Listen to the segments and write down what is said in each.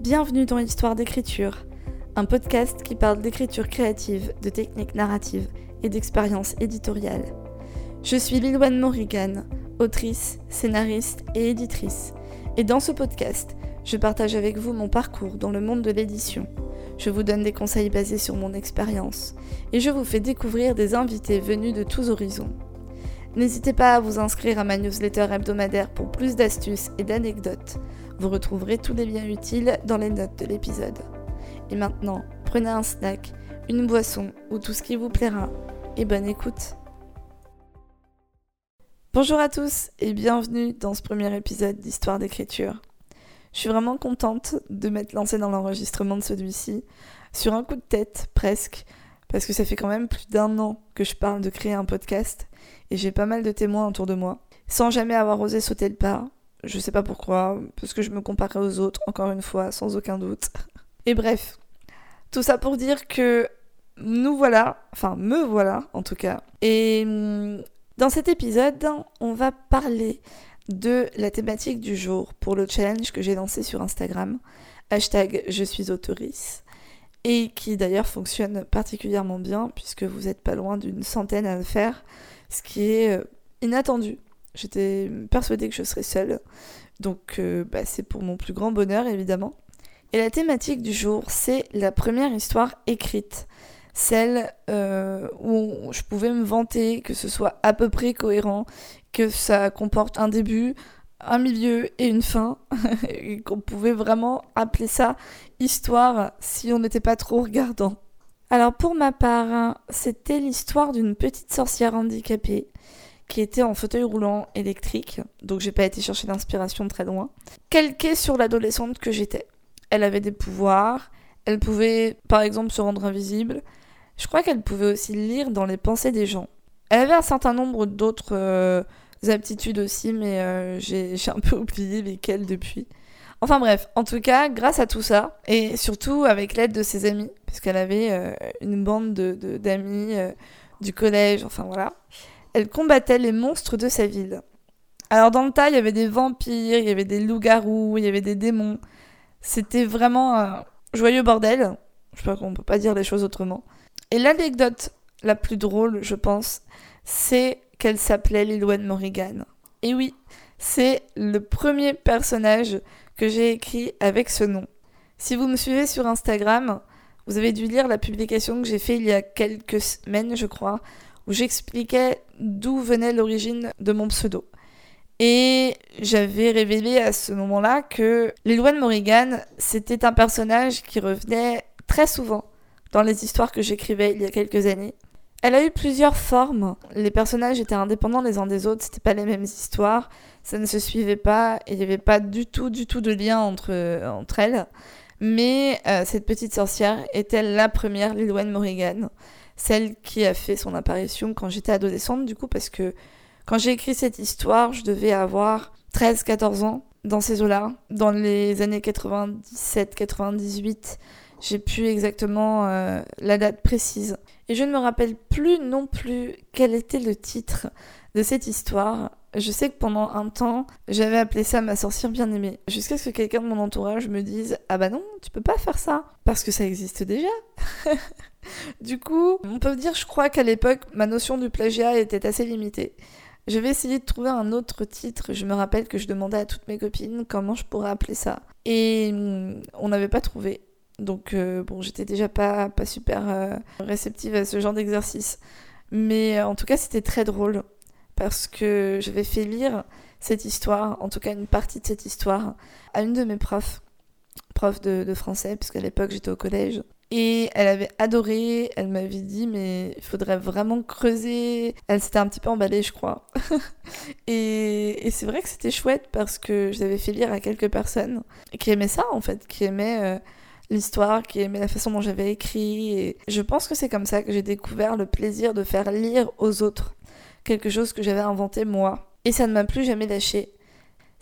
Bienvenue dans Histoire d'écriture, un podcast qui parle d'écriture créative, de techniques narratives et d'expériences éditoriales. Je suis Lilouane Morrigan, autrice, scénariste et éditrice, et dans ce podcast, je partage avec vous mon parcours dans le monde de l'édition. Je vous donne des conseils basés sur mon expérience, et je vous fais découvrir des invités venus de tous horizons. N'hésitez pas à vous inscrire à ma newsletter hebdomadaire pour plus d'astuces et d'anecdotes. Vous retrouverez tous les liens utiles dans les notes de l'épisode. Et maintenant, prenez un snack, une boisson ou tout ce qui vous plaira, et bonne écoute. Bonjour à tous et bienvenue dans ce premier épisode d'Histoire d'écriture. Je suis vraiment contente de m'être lancée dans l'enregistrement de celui-ci, sur un coup de tête presque, parce que ça fait quand même plus d'un an que je parle de créer un podcast et j'ai pas mal de témoins autour de moi, sans jamais avoir osé sauter le pas. Je sais pas pourquoi, parce que je me comparais aux autres, encore une fois, sans aucun doute. Et bref, tout ça pour dire que nous voilà, enfin me voilà en tout cas. Et hum, dans cet épisode, on va parler de la thématique du jour pour le challenge que j'ai lancé sur Instagram, hashtag je suis autorice, et qui d'ailleurs fonctionne particulièrement bien puisque vous n'êtes pas loin d'une centaine à le faire ce qui est euh, inattendu. J'étais persuadée que je serais seule, donc euh, bah, c'est pour mon plus grand bonheur évidemment. Et la thématique du jour, c'est la première histoire écrite, celle euh, où je pouvais me vanter que ce soit à peu près cohérent, que ça comporte un début, un milieu et une fin, et qu'on pouvait vraiment appeler ça histoire si on n'était pas trop regardant. Alors pour ma part, c'était l'histoire d'une petite sorcière handicapée qui était en fauteuil roulant électrique, donc j'ai pas été chercher d'inspiration très loin, calquée sur l'adolescente que j'étais. Elle avait des pouvoirs, elle pouvait par exemple se rendre invisible, je crois qu'elle pouvait aussi lire dans les pensées des gens. Elle avait un certain nombre d'autres euh, aptitudes aussi, mais euh, j'ai un peu oublié lesquelles depuis. Enfin bref, en tout cas, grâce à tout ça, et surtout avec l'aide de ses amis, puisqu'elle avait euh, une bande d'amis de, euh, du collège, enfin voilà, elle combattait les monstres de sa ville. Alors dans le tas, il y avait des vampires, il y avait des loups-garous, il y avait des démons. C'était vraiment un joyeux bordel. Je crois qu'on peut pas dire les choses autrement. Et l'anecdote la plus drôle, je pense, c'est qu'elle s'appelait Lilouane Morrigan. Et oui, c'est le premier personnage que j'ai écrit avec ce nom. Si vous me suivez sur Instagram, vous avez dû lire la publication que j'ai faite il y a quelques semaines, je crois, où j'expliquais d'où venait l'origine de mon pseudo. Et j'avais révélé à ce moment-là que Lilouane Morrigan, c'était un personnage qui revenait très souvent dans les histoires que j'écrivais il y a quelques années. Elle a eu plusieurs formes. Les personnages étaient indépendants les uns des autres, c'était pas les mêmes histoires ça ne se suivait pas, il n'y avait pas du tout, du tout de lien entre, entre elles. Mais euh, cette petite sorcière était la première Lilouane Morrigan, celle qui a fait son apparition quand j'étais adolescente, du coup, parce que quand j'ai écrit cette histoire, je devais avoir 13-14 ans dans ces eaux-là. Dans les années 97-98, j'ai plus exactement euh, la date précise. Et je ne me rappelle plus non plus quel était le titre de cette histoire. Je sais que pendant un temps, j'avais appelé ça ma sorcière bien-aimée. Jusqu'à ce que quelqu'un de mon entourage me dise Ah bah non, tu peux pas faire ça. Parce que ça existe déjà. du coup, on peut dire, je crois qu'à l'époque, ma notion du plagiat était assez limitée. Je vais essayer de trouver un autre titre. Je me rappelle que je demandais à toutes mes copines comment je pourrais appeler ça. Et mm, on n'avait pas trouvé. Donc euh, bon, j'étais déjà pas, pas super euh, réceptive à ce genre d'exercice. Mais en tout cas, c'était très drôle parce que j'avais fait lire cette histoire, en tout cas une partie de cette histoire, à une de mes profs, prof de, français, puisqu'à l'époque j'étais au collège. Et elle avait adoré, elle m'avait dit mais il faudrait vraiment creuser. Elle s'était un petit peu emballée je crois. et, c'est vrai que c'était chouette parce que je l'avais fait lire à quelques personnes qui aimaient ça en fait, qui aimaient euh, l'histoire, qui aimaient la façon dont j'avais écrit. Et je pense que c'est comme ça que j'ai découvert le plaisir de faire lire aux autres quelque chose que j'avais inventé moi. Et ça ne m'a plus jamais lâché.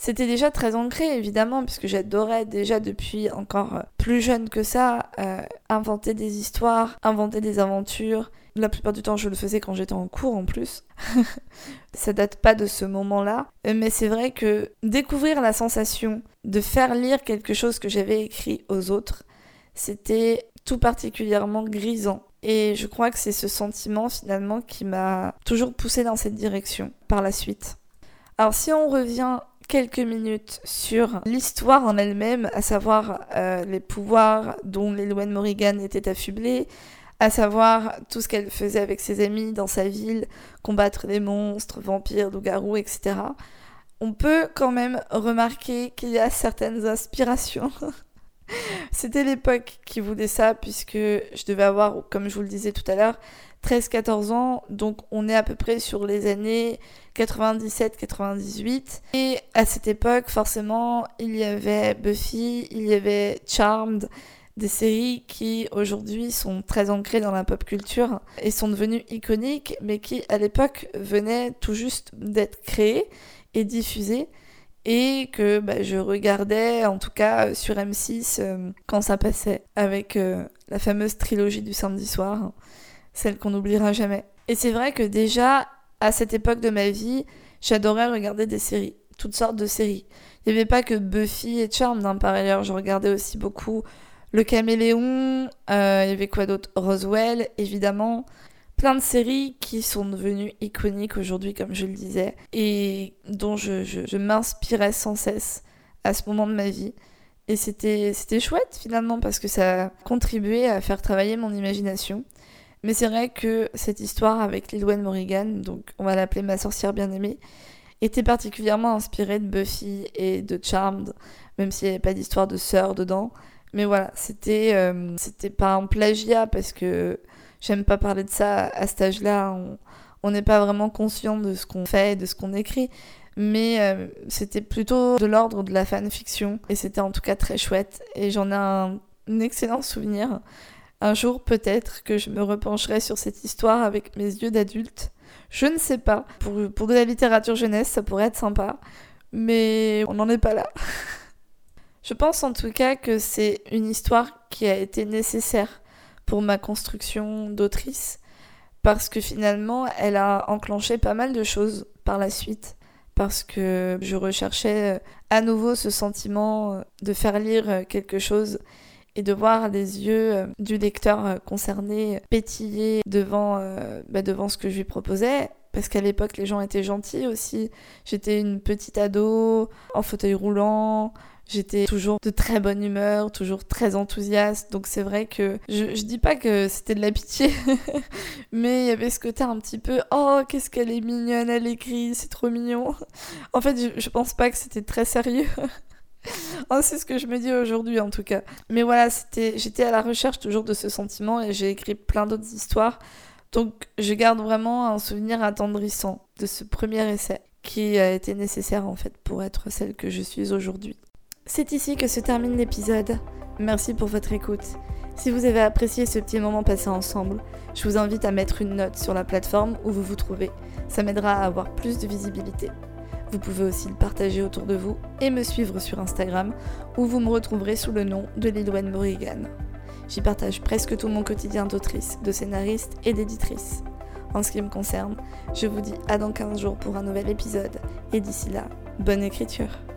C'était déjà très ancré, évidemment, puisque j'adorais déjà depuis encore plus jeune que ça euh, inventer des histoires, inventer des aventures, La plupart du temps, je le faisais quand j'étais en cours en plus. ça date pas de ce moment-là. Mais c'est vrai que découvrir la sensation de faire lire quelque chose que j'avais écrit aux autres, c'était tout particulièrement grisant. Et je crois que c'est ce sentiment finalement qui m'a toujours poussé dans cette direction par la suite. Alors si on revient quelques minutes sur l'histoire en elle-même, à savoir euh, les pouvoirs dont Lilwen Morrigan était affublée, à savoir tout ce qu'elle faisait avec ses amis dans sa ville, combattre des monstres, vampires, loups-garous, etc. On peut quand même remarquer qu'il y a certaines inspirations. C'était l'époque qui voulait ça, puisque je devais avoir, comme je vous le disais tout à l'heure, 13-14 ans, donc on est à peu près sur les années 97-98. Et à cette époque, forcément, il y avait Buffy, il y avait Charmed, des séries qui aujourd'hui sont très ancrées dans la pop culture et sont devenues iconiques, mais qui à l'époque venaient tout juste d'être créées et diffusées. Et que bah, je regardais en tout cas sur M6 euh, quand ça passait avec euh, la fameuse trilogie du samedi soir, celle qu'on n'oubliera jamais. Et c'est vrai que déjà à cette époque de ma vie, j'adorais regarder des séries, toutes sortes de séries. Il n'y avait pas que Buffy et Charmed, hein, par ailleurs, je regardais aussi beaucoup Le Caméléon, euh, il y avait quoi d'autre? Roswell, évidemment. Plein de séries qui sont devenues iconiques aujourd'hui, comme je le disais, et dont je, je, m'inspirais sans cesse à ce moment de ma vie. Et c'était chouette finalement parce que ça contribuait à faire travailler mon imagination. Mais c'est vrai que cette histoire avec Lil Morrigan, donc on va l'appeler ma sorcière bien-aimée, était particulièrement inspirée de Buffy et de Charmed, même s'il n'y avait pas d'histoire de sœur dedans. Mais voilà, c'était euh, c'était pas un plagiat parce que j'aime pas parler de ça à cet âge-là. On n'est pas vraiment conscient de ce qu'on fait et de ce qu'on écrit. Mais euh, c'était plutôt de l'ordre de la fanfiction. Et c'était en tout cas très chouette. Et j'en ai un excellent souvenir. Un jour, peut-être que je me repencherai sur cette histoire avec mes yeux d'adulte. Je ne sais pas. Pour, pour de la littérature jeunesse, ça pourrait être sympa. Mais on n'en est pas là. je pense en tout cas que c'est une histoire qui a été nécessaire pour ma construction d'autrice. Parce que finalement, elle a enclenché pas mal de choses par la suite. Parce que je recherchais à nouveau ce sentiment de faire lire quelque chose et de voir les yeux euh, du lecteur euh, concerné pétiller devant, euh, bah, devant ce que je lui proposais. Parce qu'à l'époque, les gens étaient gentils aussi. J'étais une petite ado en fauteuil roulant. J'étais toujours de très bonne humeur, toujours très enthousiaste. Donc c'est vrai que je, je dis pas que c'était de la pitié, mais il y avait ce côté un petit peu Oh, qu'est-ce qu'elle est mignonne, elle écrit, c'est trop mignon. En fait, je, je pense pas que c'était très sérieux. oh, c'est ce que je me dis aujourd'hui en tout cas. Mais voilà, c'était, j'étais à la recherche toujours de ce sentiment et j'ai écrit plein d'autres histoires. Donc je garde vraiment un souvenir attendrissant de ce premier essai qui a été nécessaire en fait pour être celle que je suis aujourd'hui. C'est ici que se termine l'épisode. Merci pour votre écoute. Si vous avez apprécié ce petit moment passé ensemble, je vous invite à mettre une note sur la plateforme où vous vous trouvez. Ça m'aidera à avoir plus de visibilité. Vous pouvez aussi le partager autour de vous et me suivre sur Instagram où vous me retrouverez sous le nom de Lilwen Morrigan. J'y partage presque tout mon quotidien d'autrice, de scénariste et d'éditrice. En ce qui me concerne, je vous dis à dans 15 jours pour un nouvel épisode et d'ici là, bonne écriture